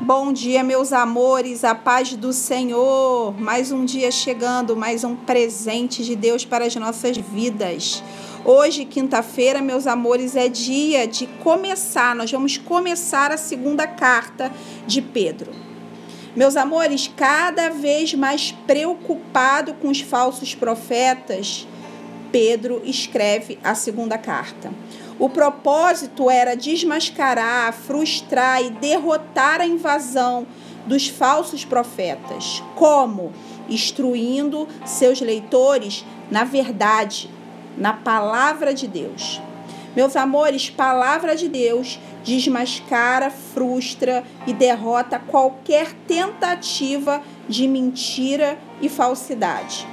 Bom dia, meus amores, a paz do Senhor. Mais um dia chegando, mais um presente de Deus para as nossas vidas. Hoje, quinta-feira, meus amores, é dia de começar. Nós vamos começar a segunda carta de Pedro. Meus amores, cada vez mais preocupado com os falsos profetas, Pedro escreve a segunda carta. O propósito era desmascarar, frustrar e derrotar a invasão dos falsos profetas. Como? Instruindo seus leitores na verdade, na palavra de Deus. Meus amores, palavra de Deus desmascara, frustra e derrota qualquer tentativa de mentira e falsidade.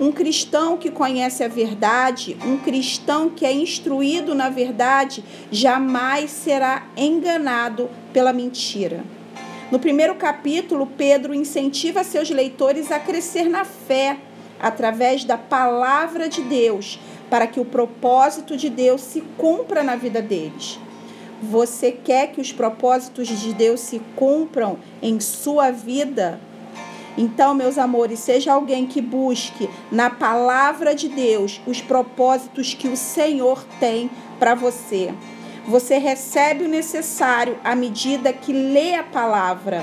Um cristão que conhece a verdade, um cristão que é instruído na verdade, jamais será enganado pela mentira. No primeiro capítulo, Pedro incentiva seus leitores a crescer na fé através da palavra de Deus, para que o propósito de Deus se cumpra na vida deles. Você quer que os propósitos de Deus se cumpram em sua vida? Então, meus amores, seja alguém que busque na palavra de Deus os propósitos que o Senhor tem para você. Você recebe o necessário à medida que lê a palavra.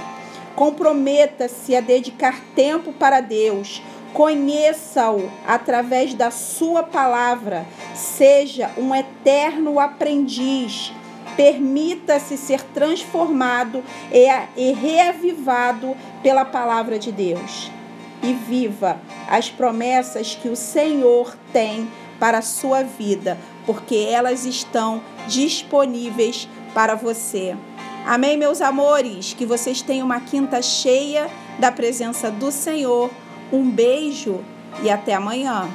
Comprometa-se a dedicar tempo para Deus. Conheça-o através da sua palavra. Seja um eterno aprendiz Permita-se ser transformado e reavivado pela palavra de Deus. E viva as promessas que o Senhor tem para a sua vida, porque elas estão disponíveis para você. Amém, meus amores? Que vocês tenham uma quinta cheia da presença do Senhor. Um beijo e até amanhã.